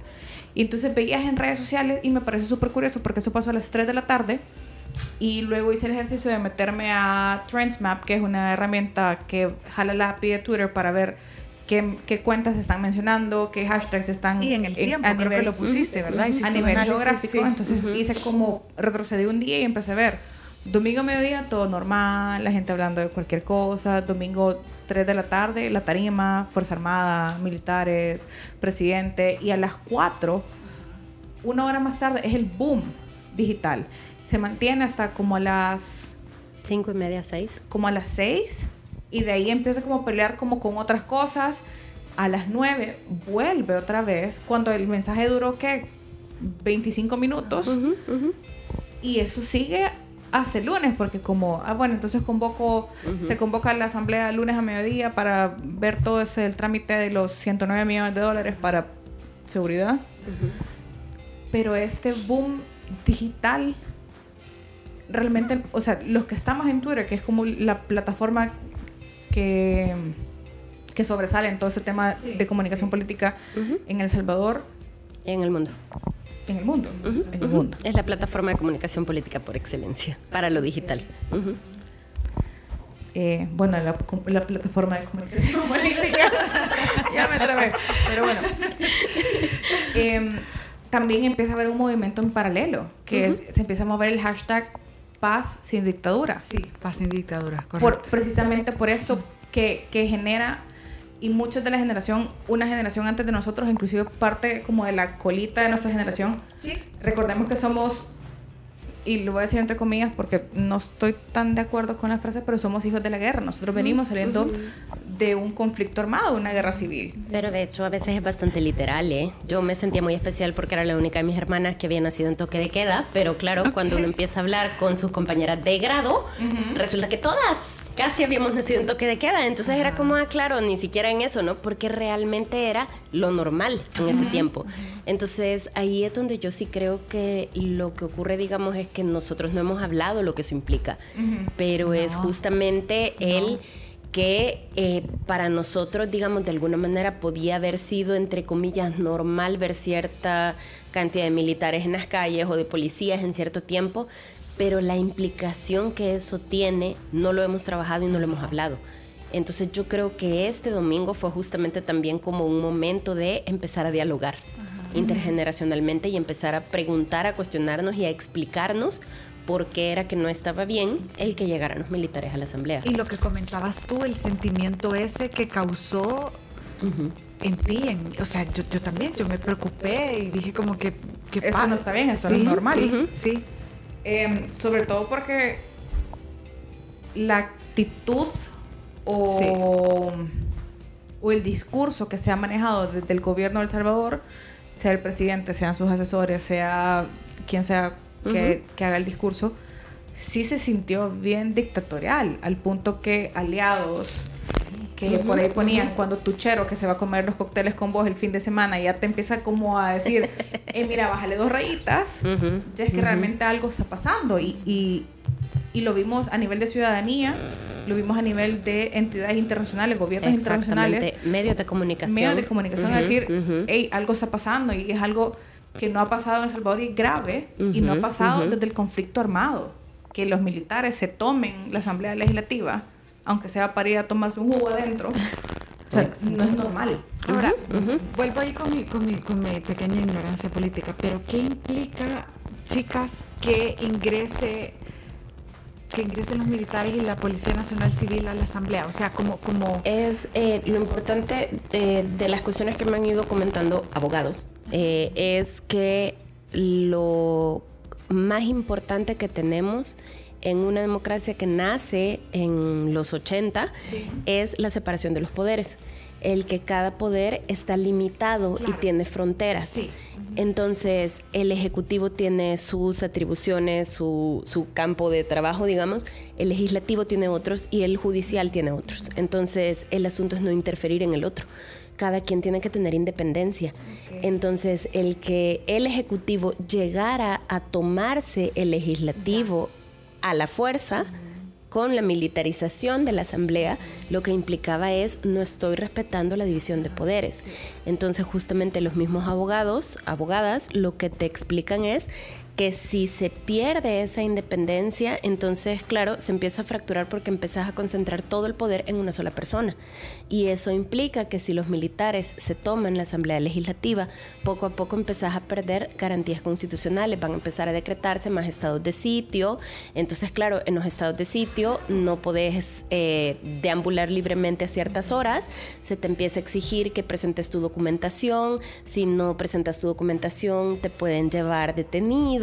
Y entonces veías en redes sociales y me parece súper curioso porque eso pasó a las 3 de la tarde y luego hice el ejercicio de meterme a Trendsmap, que es una herramienta que jala la API de Twitter para ver qué, cuentas están mencionando, qué hashtags están... Y en el tiempo, creo que lo pusiste, ¿verdad? a nivel geográfico. Entonces hice como, retrocedí un día y empecé a ver. Domingo mediodía, todo normal, la gente hablando de cualquier cosa. Domingo 3 de la tarde, la tarima, Fuerza Armada, militares, presidente. Y a las 4, una hora más tarde, es el boom digital. Se mantiene hasta como a las... 5 y media, 6. Como a las 6 y de ahí empieza como a pelear como con otras cosas. A las 9 vuelve otra vez cuando el mensaje duró que 25 minutos. Y eso sigue hasta el lunes porque como, ah bueno, entonces convoco, se convoca la asamblea el lunes a mediodía para ver todo ese el trámite de los 109 millones de dólares para seguridad. Pero este boom digital realmente, o sea, los que estamos en Twitter, que es como la plataforma que, que sobresale en todo ese tema de comunicación política en El Salvador. En el mundo. En el mundo. En el mundo. Es la plataforma de comunicación política por excelencia para lo digital. Eh, bueno, la, la, plataforma de comunicación política. ya me trabé. Pero bueno. Em, también empieza a haber un movimiento en paralelo, que se empieza a mover el hashtag paz sin dictadura. Sí, paz sin dictadura, correcto. precisamente por esto que, que, genera, y muchos de la generación, una generación antes de nosotros, inclusive parte como de la colita de nuestra generación, sí. recordemos que somos y lo voy a decir entre comillas porque no estoy tan de acuerdo con la frase, pero somos hijos de la guerra. Nosotros venimos saliendo de un conflicto armado, una guerra civil. Pero de hecho a veces es bastante literal, ¿eh? Yo me sentía muy especial porque era la única de mis hermanas que había nacido en toque de queda, pero claro, cuando uno empieza a hablar con sus compañeras de grado, resulta que todas casi habíamos nacido en toque de queda. Entonces era como, ah, claro, ni siquiera en eso, ¿no? Porque realmente era lo normal en ese tiempo. Entonces ahí es donde yo sí creo que lo que ocurre, digamos, es que nosotros no hemos hablado lo que eso implica, pero es justamente el que eh, para nosotros, digamos, de alguna manera podía haber sido, entre comillas, normal ver cierta cantidad de militares en las calles o de policías en cierto tiempo, pero la implicación que eso tiene no lo hemos trabajado y no lo hemos hablado. Entonces yo creo que este domingo fue justamente también como un momento de empezar a dialogar intergeneracionalmente y empezar a preguntar, a cuestionarnos y a explicarnos por qué era que no estaba bien el que llegaran los militares a la asamblea. Y lo que comentabas tú, el sentimiento ese que causó en ti, o sea, yo, también, yo me preocupé y dije como que... eso no está bien, eso no es normal. Sí. Em, sobre todo porque la actitud o, o el discurso que se ha manejado desde el gobierno de El Salvador sea el presidente, sean sus asesores, sea quien sea que, haga el discurso, sí se sintió bien dictatorial, al punto que aliados que por ahí ponían cuando tu chero que se va a comer los cócteles con vos el fin de semana ya te empieza como a decir, eh, mira, bájale dos rayitas, ya es que realmente algo está pasando y, y, y, lo vimos a nivel de ciudadanía, lo vimos a nivel de entidades internacionales, gobiernos internacionales. Medios de comunicación. Medios de comunicación, a decir, hey, algo está pasando y es algo que no ha pasado en El Salvador y grave y no ha pasado desde el conflicto armado. Que los militares se tomen la Asamblea Legislativa, aunque sea para ir a tomarse un jugo adentro. O sea, no es normal. Ahora, vuelvo ahí con mi, con, mi, con mi pequeña ignorancia política, pero ¿qué implica, chicas, que ingrese que ingresen los militares y la Policía Nacional Civil a la Asamblea? O sea, como... como... Es eh, lo importante eh, de las cuestiones que me han ido comentando abogados, eh, es que lo más importante que tenemos en una democracia que nace en los 80 es la separación de los poderes el que cada poder está limitado y tiene fronteras. Entonces, el Ejecutivo tiene sus atribuciones, su, su, campo de trabajo, digamos, el Legislativo tiene otros y el Judicial tiene otros. Entonces, el asunto es no interferir en el otro. Cada quien tiene que tener independencia. Entonces, el que el Ejecutivo llegara a tomarse el Legislativo a la fuerza, con la militarización de la Asamblea, lo que implicaba es no estoy respetando la división de poderes. Entonces justamente los mismos abogados, abogadas, lo que te explican es que si se pierde esa independencia, entonces, claro, se empieza a fracturar porque empiezas a concentrar todo el poder en una sola persona. Y eso implica que si los militares se toman la Asamblea Legislativa, poco a poco empezás a perder garantías constitucionales, van a empezar a decretarse más estados de sitio. Entonces, claro, en los estados de sitio no podés eh, deambular libremente a ciertas horas, se te empieza a exigir que presentes tu documentación, si no presentas tu documentación te pueden llevar detenido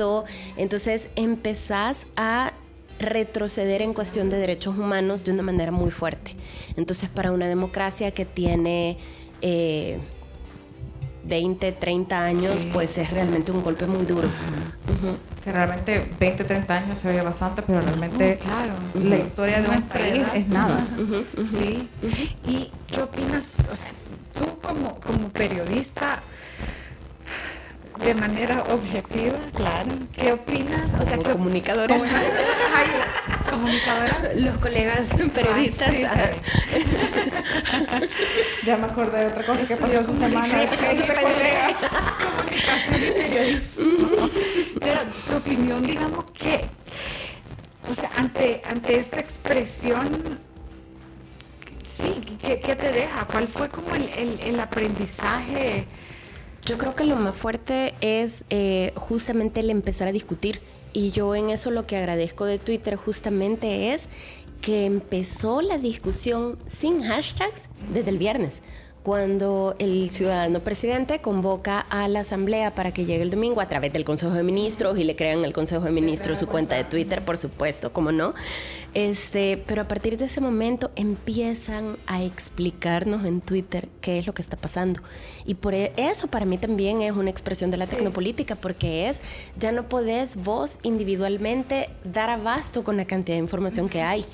entonces empezás a retroceder en cuestión de derechos humanos de una manera muy fuerte. Entonces, para una democracia que tiene 20, eh, 30 años, pues es realmente un golpe muy duro. Que realmente 20, 30 años se oye bastante, pero realmente la historia de nuestra país es nada. Sí. ¿Y qué opinas? O sea, tú como, como periodista, de manera objetiva, claro. ¿Qué opinas? O sea, Como comunicadora. comunicadora. Los colegas periodistas. ya me acordé de otra cosa que pasó esa semana. Sí, este Comunicación y periodismo. Pero tu opinión, digamos que, o sea, ante, ante esta expresión sí, ¿qué, te deja? ¿Cuál fue como el, el, el aprendizaje? Yo creo que lo más fuerte es eh, justamente el empezar a discutir. Y yo en eso lo que agradezco de Twitter justamente es que empezó la discusión sin hashtags desde el viernes. Cuando el ciudadano presidente convoca a la asamblea para que llegue el domingo a través del Consejo de Ministros y le crean al Consejo de Ministros su cuenta de Twitter, por supuesto, como no. Este, pero a partir de ese momento empiezan a explicarnos en Twitter qué es lo que está pasando. Y por e, eso para mí también es una expresión de la tecnopolítica, porque es, ya no podés vos individualmente dar abasto con la cantidad de información que hay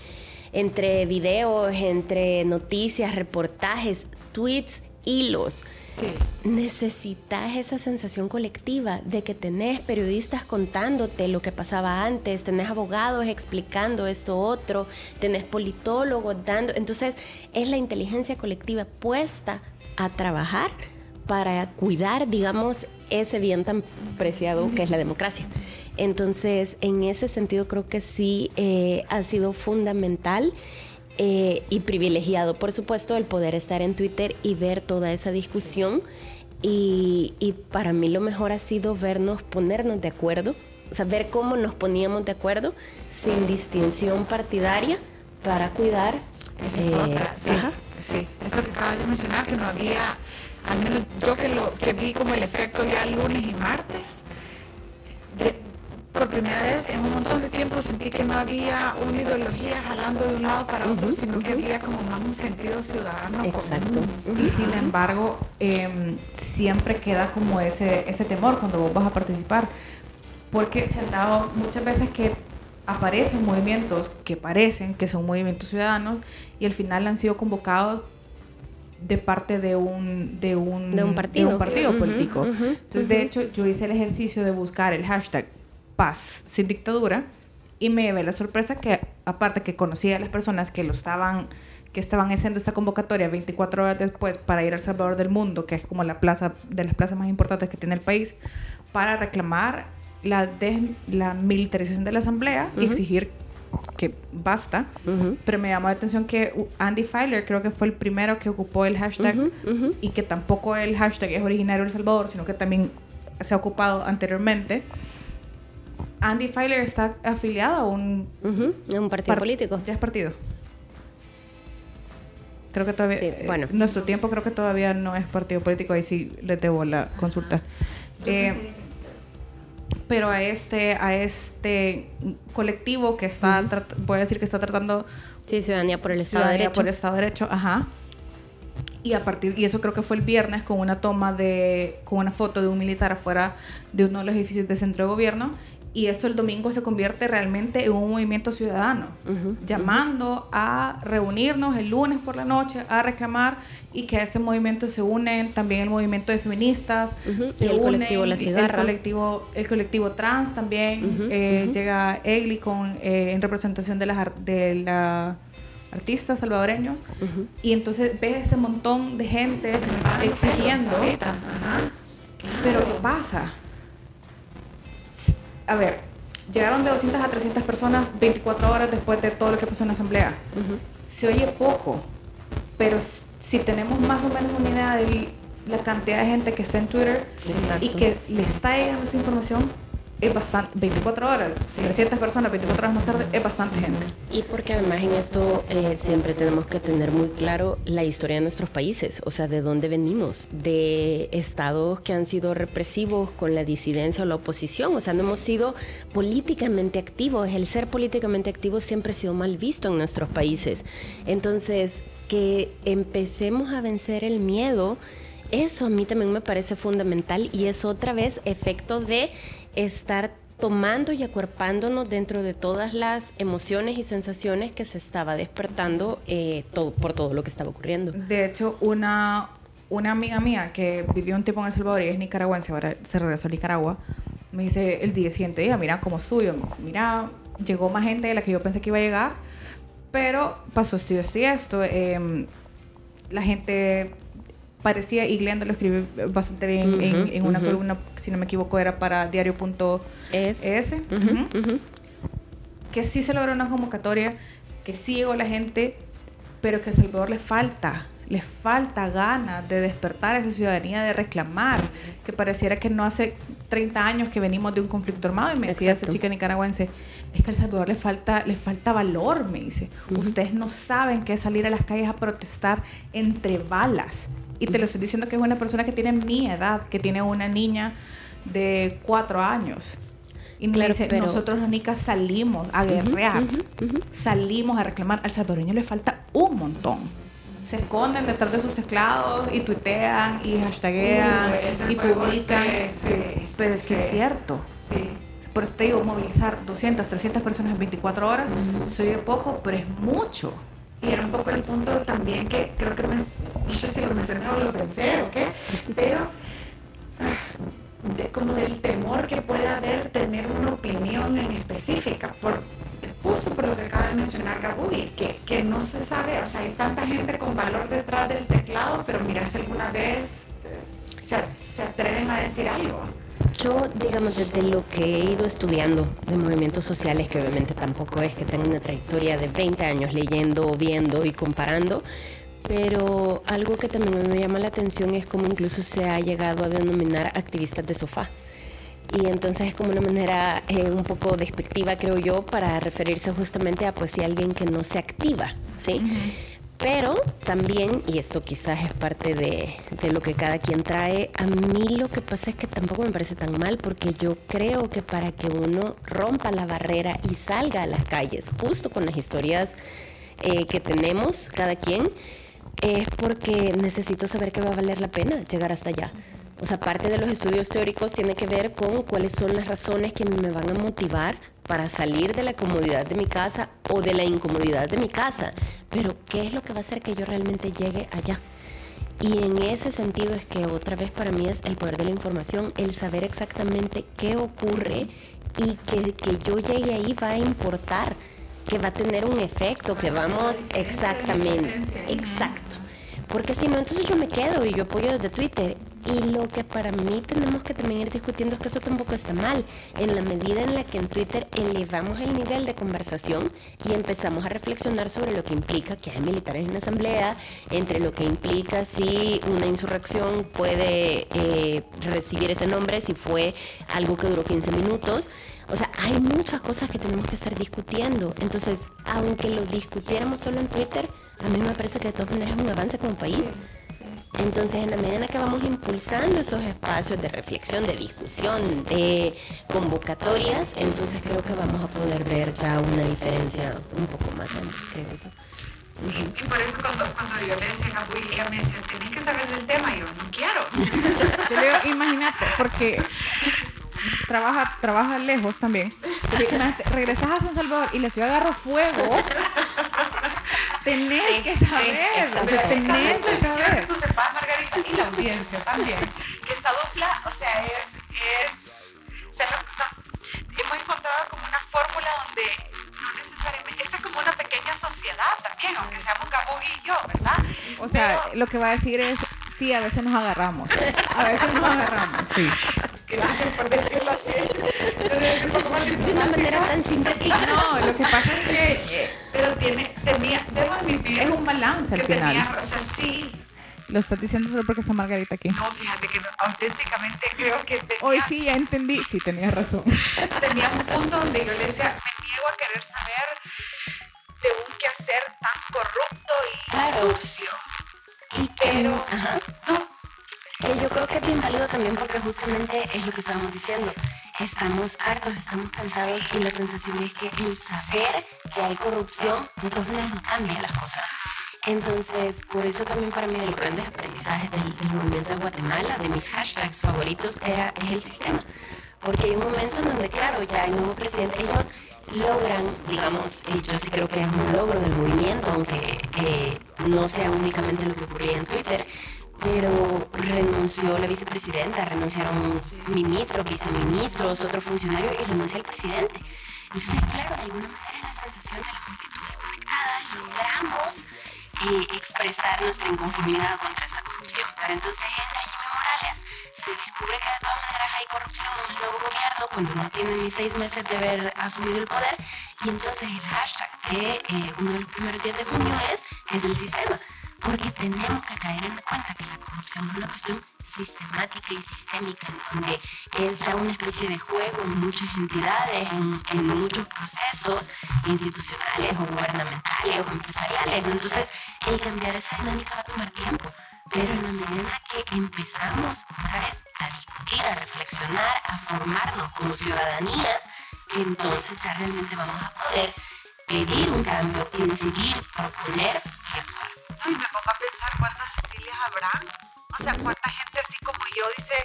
entre videos, entre noticias, reportajes, tweets, hilos. Sí. Necesitas esa sensación colectiva de que tenés periodistas contándote lo que pasaba antes, tenés abogados explicando esto otro, tenés politólogos dando. Entonces, es la inteligencia colectiva puesta a trabajar para cuidar, digamos, ese bien tan preciado que es la democracia. Entonces, en ese sentido, creo que sí eh, ha sido fundamental eh, y privilegiado, por supuesto, el poder estar en Twitter y ver toda esa discusión. Y, para mí lo mejor ha sido vernos, ponernos de acuerdo, o sea, ver cómo nos poníamos de acuerdo sin distinción partidaria para cuidar. Esa es otra, eh, sí, Eso que acabas de mencionar, que no había, al menos yo que, lo, que vi como el efecto ya lunes y martes, por primera vez en un montón de tiempo sentí que no había una ideología jalando de un lado para otro, sino que había como más un sentido ciudadano. Exacto. Y sin embargo, em, siempre queda como ese, ese temor cuando vos vas a participar, porque se han dado muchas veces que aparecen movimientos que parecen que son movimientos ciudadanos y al final han sido convocados de parte de un, de un, de un partido, partido político. Entonces, de hecho, yo hice el ejercicio de buscar el hashtag paz sin dictadura y me llevé la sorpresa que aparte que conocía a las personas que lo estaban que estaban haciendo esta convocatoria 24 horas después para ir al Salvador del Mundo, que es como la plaza de las plazas más importantes que tiene el país, para reclamar la, la militarización de la Asamblea y exigir que basta. Pero me llamó la atención que Andy Filer creo que fue el primero que ocupó el hashtag y que tampoco el hashtag es originario de El Salvador, sino que también se ha ocupado anteriormente. Andy Filer está afiliado a un, un partido político. Ya es partido. Creo que todavía. Sí, eh, bueno. nuestro tiempo creo que todavía no es partido político. Ahí sí le debo la consulta. Eh, pero a este, a este colectivo que está, voy a decir que está tratando. Sí, ciudadanía por el Estado de Derecho. por el Estado de Derecho, ajá. Y a partir, y eso creo que fue el viernes con una toma de, con una foto de un militar afuera de uno de los edificios de centro de gobierno y eso el domingo se convierte realmente en un movimiento ciudadano, llamando a reunirnos el lunes por la noche a reclamar y que a ese movimiento se unen también el movimiento de feministas, se el colectivo La El colectivo, el colectivo trans también, eh, llega Egli con, eh, en representación de las de la artistas salvadoreños. Y entonces ves ese montón de gente exigiendo, pero ¿qué pasa? A ver, llegaron de 200 a 300 personas 24 horas después de todo lo que pasó en la asamblea. Se oye poco, pero si tenemos más o menos una idea de la cantidad de gente que está en Twitter y que le está llegando esa información, es bastante, 24 horas, 300 personas, 24 horas más tarde, es bastante gente. Y porque además en esto eh, siempre tenemos que tener muy claro la historia de nuestros países, o sea, de dónde venimos, de estados que han sido represivos con la disidencia o la oposición, o sea, no hemos sido políticamente activos, el ser políticamente activo siempre ha sido mal visto en nuestros países. Entonces, que empecemos a vencer el miedo, eso a mí también me parece fundamental y es otra vez efecto de estar tomando y acuerpándonos dentro de todas las emociones y sensaciones que se estaba despertando eh, todo, por todo lo que estaba ocurriendo. De hecho, una, una amiga mía que vivió un tiempo en El Salvador y es nicaragüense, ahora se regresó a Nicaragua, me dice el día siguiente día, mira cómo suyo, mira, llegó más gente de la que yo pensé que iba a llegar, pero pasó esto y esto y esto. Em, la gente parecía, y Glenda lo escribió bastante bien en, una columna, si no me equivoco, era para diario.es, que sí se logró una convocatoria, que sí llegó la gente, pero que a El Salvador le falta, le falta ganas de despertar esa ciudadanía, de reclamar, que pareciera que no hace 30 años que venimos de un conflicto armado, y me decía esa chica nicaragüense, es que a El Salvador le falta, le falta valor, me dice. Ustedes no saben qué es salir a las calles a protestar entre balas Y te lo estoy diciendo que es una persona que tiene mi edad, que tiene una niña de cuatro años. Y me dice, nosotros nicas salimos a guerrear, salimos a reclamar. Al salvadoreño le falta un montón. Se esconden detrás de sus teclados y tuitean y hashtaguean y publican. Pero es que es cierto. Por eso te digo, movilizar 200, 300 personas en 24 horas, soy de poco, pero es mucho. Y era un poco el punto también que creo que no sé si lo mencioné o lo pensé o pero de, como del temor que pueda haber tener una opinión en específica, por, justo por lo que acaba de mencionar Gabuy, que, que no se sabe, o sea, hay tanta gente con valor detrás del teclado, pero mira si alguna vez se, se atreven a decir algo. Yo, digamos, desde lo que he ido estudiando de movimientos sociales, que obviamente tampoco es que tenga una trayectoria de 20 años leyendo, viendo y comparando, pero algo que también me llama la atención es cómo incluso se ha llegado a denominar activistas de sofá. Y entonces es como una manera eh, un poco despectiva, creo yo, para referirse justamente a pues si alguien que no se activa, ¿sí? Pero también, y esto quizás es parte de, de, lo que cada quien trae, a mí lo que pasa es que tampoco me parece tan mal porque yo creo que para que uno rompa la barrera y salga a las calles, justo con las historias eh, que tenemos cada quien, es porque necesito saber que va a valer la pena llegar hasta allá. O sea, parte de los estudios teóricos tiene que ver con cuáles son las razones que me van a motivar para salir de la comodidad de mi casa o de la incomodidad de mi casa. Pero, ¿qué es lo que va a hacer que yo realmente llegue allá? Y en ese sentido es que otra vez para mí es el poder de la información, el saber exactamente qué ocurre y que, que yo llegue ahí va a importar que va a tener un efecto, que vamos exactamente, exacto. Porque si no, entonces yo me quedo y yo apoyo desde Twitter. Y lo que para mí tenemos que también ir discutiendo es que eso tampoco está mal. En la medida en la que en Twitter elevamos el nivel de conversación y empezamos a reflexionar sobre lo que implica que hay militares en la asamblea, entre lo que implica si una insurrección puede eh, recibir ese nombre, si fue algo que duró 15 minutos. O sea, hay muchas cosas que tenemos que estar discutiendo. Entonces, aunque lo discutiéramos solo en Twitter, a mí me parece que de todas maneras es un avance como país. Entonces, en la medida en que vamos impulsando esos espacios de reflexión, de discusión, de convocatorias, entonces creo que vamos a poder ver ya una diferencia un poco más grande, Y por eso cuando, yo le decía a ella me decía, tenés que saber del tema, y yo no quiero. yo le digo, imagínate, porque trabaja, trabaja lejos también. regresas a San Salvador y la ciudad agarró fuego. Tenés que saber, tenés que saber. Tú sepas, Margarita, y la audiencia también, que esta dupla, o sea, es, es, o sea, hemos encontrado como una fórmula donde no necesariamente, esta es como una pequeña sociedad también, aunque seamos Gabu y yo, ¿verdad? O sea, lo que va a decir es, sí, a veces nos agarramos, a veces nos agarramos, sí. Gracias por decirlo así. De una manera tan sintética. No, lo que pasa es que. Pero tiene, tenía, debo admitir. Es un balance al final. Tenía, o sea, sí. Lo estás diciendo solo porque está Margarita aquí. No, fíjate que auténticamente creo que tenías, Hoy sí ya entendí. Sí, tenías razón. Tenía un punto donde yo le decía, me niego a querer saber de un quehacer tan corrupto y sucio. Y pero, ajá. No, yo creo que es bien válido también porque justamente es lo que estábamos diciendo. Estamos hartos, estamos cansados y la sensación es que el saber que hay corrupción de todas maneras cambia las cosas. Entonces, por eso también para mí de los grandes aprendizajes del, movimiento de Guatemala, de mis hashtags favoritos, era, es el sistema. Porque hay un momento en donde, claro, ya hay un nuevo presidente, ellos logran, digamos, eh, yo sí creo que es un logro del movimiento, aunque eh, no sea únicamente lo que ocurría en Twitter, pero renunció la vicepresidenta, renunciaron ministros, viceministros, otros funcionarios y renunció el presidente. Entonces, claro, de alguna manera la sensación de la multitud desconectada logramos eh, expresar nuestra inconformidad contra esta corrupción. Pero entonces entra Jimmy Morales, se descubre que de todas maneras hay corrupción en el nuevo gobierno cuando no tiene ni seis meses de haber asumido el poder y entonces el hashtag de eh, uno de los primeros días de junio es, es el sistema porque tenemos que caer en cuenta que la corrupción es una cuestión sistemática y sistémica, en donde es ya una especie de juego en muchas entidades, en, muchos procesos institucionales o gubernamentales o empresariales. Entonces, el cambiar esa dinámica va a tomar tiempo. pero en la medida que empezamos otra vez a discutir, a reflexionar, a formarnos como ciudadanía, entonces ya realmente vamos a poder pedir un cambio, incidir, proponer y actuar. Y me pongo a pensar cuántas Cecilias habrá. O sea, cuánta gente así como yo dice,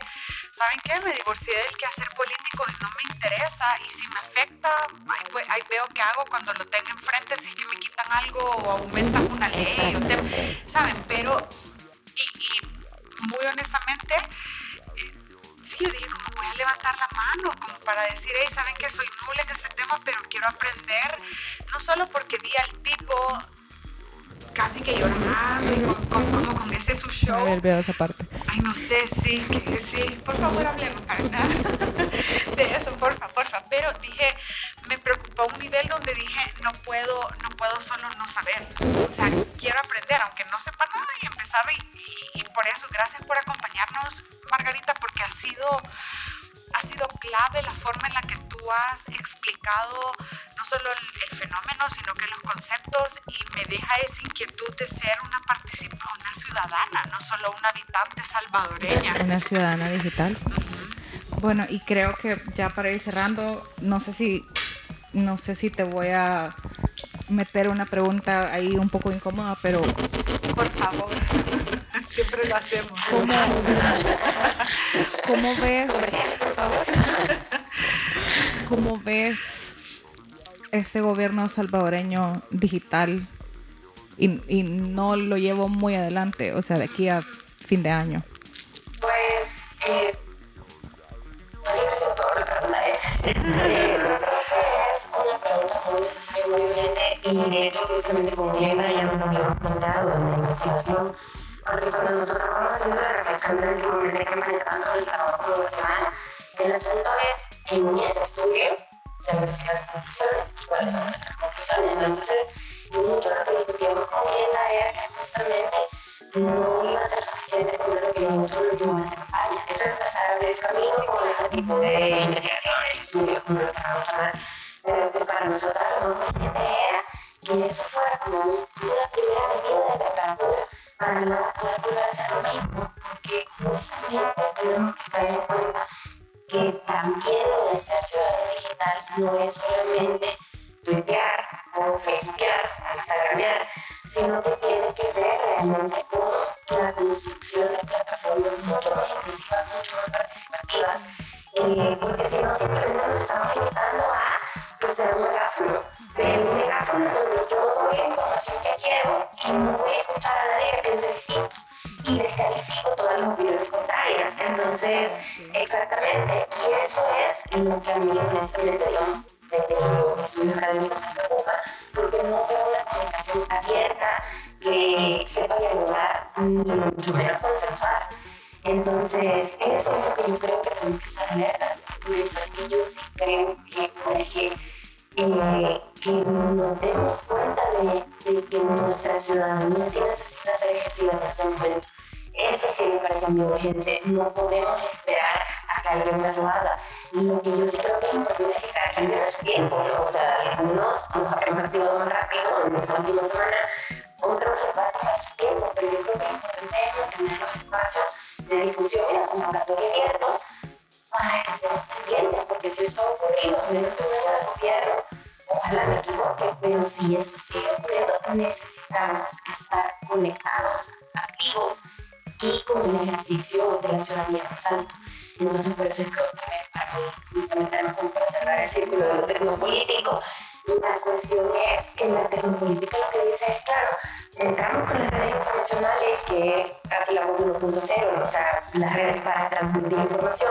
¿saben qué? Me divorcié del quehacer político y no me interesa. Y si me afecta, ahí, pues, ahí veo qué hago cuando lo tenga enfrente, si es que me quitan algo o aumentan una ley. o te- ¿Saben? Pero, y, y muy honestamente, eh, sí, yo dije, como voy a levantar la mano, como para decir, hey, ¿saben que soy nula en este tema, pero quiero aprender? No solo porque vi al tipo casi que llorando y con, con- como con ese su show. A ver, veo esa parte. Ay, no sé, sí, que, sí. Por favor, hablemos, Karen, de eso, porfa, porfa. Pero dije, me preocupó a un nivel donde dije, no puedo, no puedo solo no saber. O sea, quiero aprender, aunque no sepa nada y empezar. Y, y- y por eso, gracias por acompañarnos, Margarita, porque ha sido, ha sido clave la forma en la que tú has explicado no solo el, fenómeno, sino que los conceptos y me deja esa inquietud de ser una participa, una ciudadana, no solo una habitante salvadoreña. Una ciudadana digital. Bueno, y creo que ya para ir cerrando, no sé si, no sé si te voy a meter una pregunta ahí un poco incómoda, pero Por favor, siempre lo hacemos. ¿cómo, cómo ves, cómo ves este gobierno salvadoreño digital y, y no lo llevo muy adelante, o sea, de aquí a fin de año? Pues, eh, gracias por la pregunta. Eh. Eh, creo que es una pregunta muy necesaria, muy urgente y de hecho justamente con Glenda ya nos lo habíamos planteado en la investigación. Porque cuando nosotros vamos haciendo la reflexión del últimamente que maneja tanto El Salvador como Guatemala, el asunto es en ese estudio se necesitan conclusiones y cuáles son nuestras conclusiones. ¿no? Entonces, y mucho lo que discutíamos con Glenda era que justamente no iba a ser suficiente con lo que vimos en el último mes de campaña. Eso es empezar a abrir camino con este tipo de investigaciones, estudios, como lo queramos llamar. Pero que para nosotros lo más urgente era que eso fuera como un- una primera medida de temperatura para luego poder volver a hacer lo mismo, porque justamente tenemos que caer en cuenta que también lo de ser ciudadano digital no es solamente tuitear o facebookear, instagramear, sino que tiene que ver realmente con la construcción de plataformas mucho más inclusivas, mucho más participativas, eh, porque si no simplemente nos estamos limitando Entonces, eso es lo que yo creo que tenemos que estar alertas. Por eso es que yo sí creo que urge eh, que nos demos cuenta de, de que nuestra ciudadanía sí necesita ser ejercida en este momento. Eso sí me parece muy urgente. No podemos ciudadanía más alto. Entonces, por eso es que para mí, justamente, además, como para cerrar el círculo de lo tecnopolítico, la cuestión es que la tecnopolítica lo que dice es, claro, entramos con las redes informacionales, que es casi la web 1.0, ¿no? o sea, las redes para transmitir información.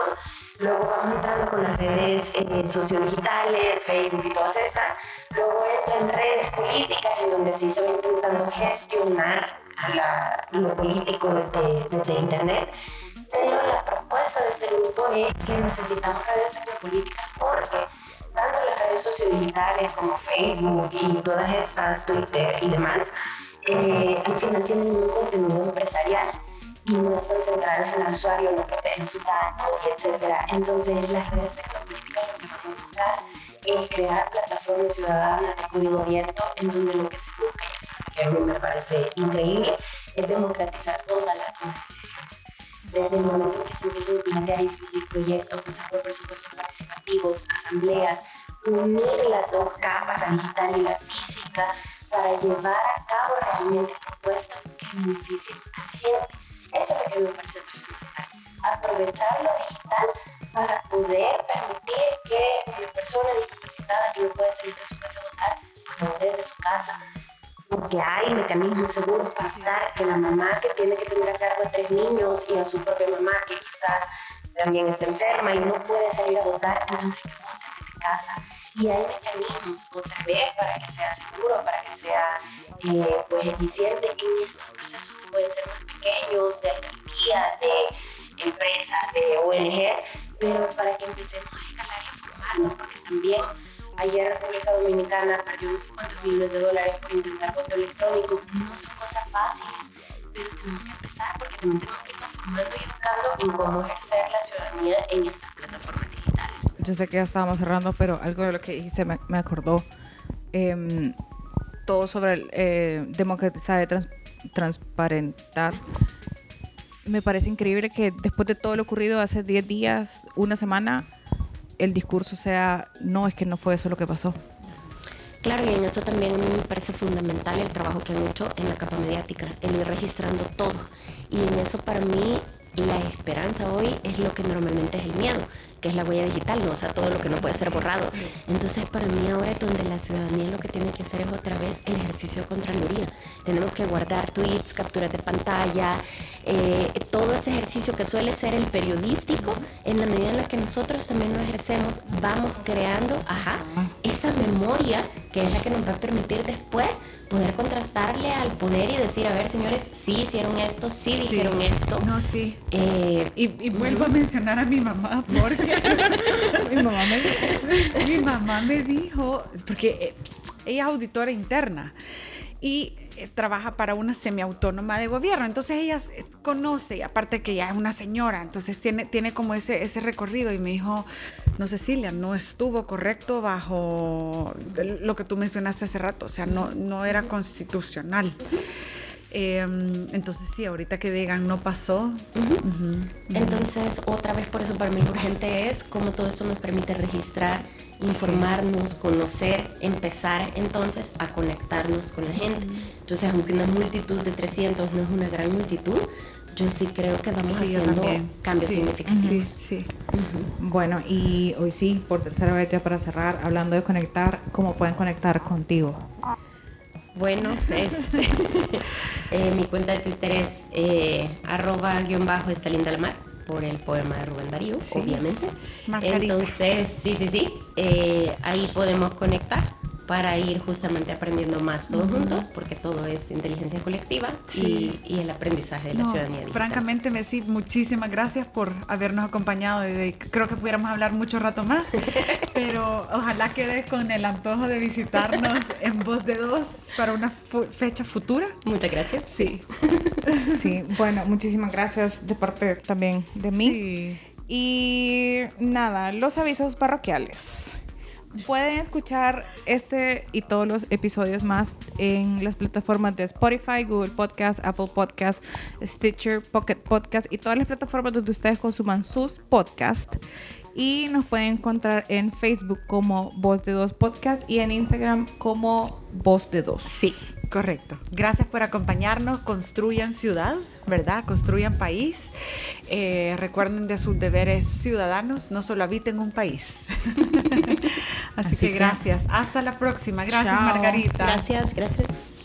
Luego vamos entrando con las redes eh, sociodigitales, Facebook y todas esas. Luego entran redes políticas en donde sí se va intentando gestionar la- lo político desde, desde Internet. Pero la propuesta de este grupo es que necesitamos redes tecnopolíticas porque tanto las redes sociodigitales como Facebook y todas estas, Twitter y demás, eh, al final tienen un contenido empresarial y no están centradas en el usuario, no protegen sus datos, etc. Entonces las redes tecnopolíticas lo que van a buscar es crear plataformas ciudadanas de código abierto en donde lo que se busca, y eso que a mí me parece increíble, es democratizar toda la toma de decisiones. Desde el momento que se empiezan a plantear y dividir proyectos, pasar por presupuestos participativos, asambleas, unir las dos capas, la digital y la física, para llevar a cabo realmente propuestas que beneficien a la gente. Eso es lo que me parece trascendental. Aprovechar lo digital para poder permitir que la persona discapacitada que no puede salir de su casa a votar, pues desde su casa. Porque hay mecanismos seguros para evitar que la mamá que tiene que tener a cargo a tres niños y a su propia mamá que quizás también está enferma y no puede salir a votar, entonces que vote desde casa. Y hay mecanismos otra vez para que sea seguro, para que sea eh, pues eficiente en estos procesos que pueden ser más pequeños, de alcaldía, de empresas, de ONGs, pero para que empecemos a escalar y a formarnos, porque también ayer República Dominicana perdió no sé cuántos millones de dólares por intentar voto electrónico, no son cosas fáciles, pero tenemos que empezar porque también tenemos que estar formando y educando en cómo ejercer la ciudadanía en estas plataformas digitales yo sé que ya estábamos cerrando, pero algo de lo que dijiste me, me acordó. Eh, todo sobre el, eh, democratizar, trans, transparentar. Me parece increíble que después de todo lo ocurrido hace 10 días, una semana, el discurso sea, no, es que no fue eso lo que pasó. Claro, y en eso también me parece fundamental el trabajo que han hecho en la capa mediática, el ir registrando todo. Y en eso para mí la esperanza hoy es lo que normalmente es el miedo, que es la huella digital, ¿no? o sea, todo lo que no puede ser borrado. Entonces, para mí ahora es donde la ciudadanía lo que tiene que hacer es otra vez el ejercicio de Contraloría. Tenemos que guardar tweets, capturas de pantalla, eh, todo ese ejercicio que suele ser el periodístico, en la medida en la que nosotros también lo ejercemos, vamos creando, ajá, esa memoria que es la que nos va a permitir después poder contrastarle al poder y decir, a ver, señores, sí hicieron esto, sí dijeron esto. No, sí. Eh, y, y, vuelvo a mencionar a mi mamá porque mi, mamá me, mi mamá me dijo, porque eh, ella es auditora interna y eh, trabaja para una semiautónoma de gobierno. Entonces ella eh, conoce, aparte que ella es una señora, entonces tiene, tiene como ese, ese recorrido y me dijo, no Cecilia, no estuvo correcto bajo lo que tú mencionaste hace rato, o sea, no, no era constitucional. Eh, entonces sí, ahorita que digan no pasó. Uh -huh. Uh -huh. Entonces, otra vez por eso para mí lo urgente es cómo todo eso nos permite registrar, informarnos, conocer, empezar entonces a conectarnos con la gente. Entonces, aunque una multitud de 300 no es una gran multitud, yo sí creo que vamos sí, haciendo cambios sí. significativos. Sí, sí. Bueno, y hoy sí, por tercera vez ya para cerrar, hablando de conectar, ¿cómo pueden conectar contigo? Bueno, este, eh, mi cuenta de Twitter es eh, arroba guion bajo está linda la mar por el poema de Rubén Darío, sí, obviamente. Entonces, sí, sí, sí, eh, ahí podemos conectar para ir justamente aprendiendo más todos uh -huh. juntos, porque todo es inteligencia colectiva sí. y, y, el aprendizaje de la no, ciudadanía. Digital. Francamente, Messi, muchísimas gracias por habernos acompañado. Creo que pudiéramos hablar mucho rato más, pero ojalá quede con el antojo de visitarnos en voz de dos para una fecha futura. Muchas gracias. Sí. sí, bueno, muchísimas gracias de parte también de mí. Sí. Y nada, los avisos parroquiales. Pueden escuchar este y todos los episodios más en las plataformas de Spotify, Google Podcast, Apple Podcast, Stitcher, Pocket Podcast y todas las plataformas donde ustedes consuman sus podcasts. Y nos pueden encontrar en Facebook como Voz de Dos Podcast y en Instagram como Voz de Dos. Sí, correcto. Gracias por acompañarnos. Construyan ciudad, ¿verdad? Construyan país. Eh, recuerden de sus deberes ciudadanos. No solo habiten un país. Así, Así que, que, gracias. Hasta la próxima. Gracias, Chao. Margarita. Gracias, gracias.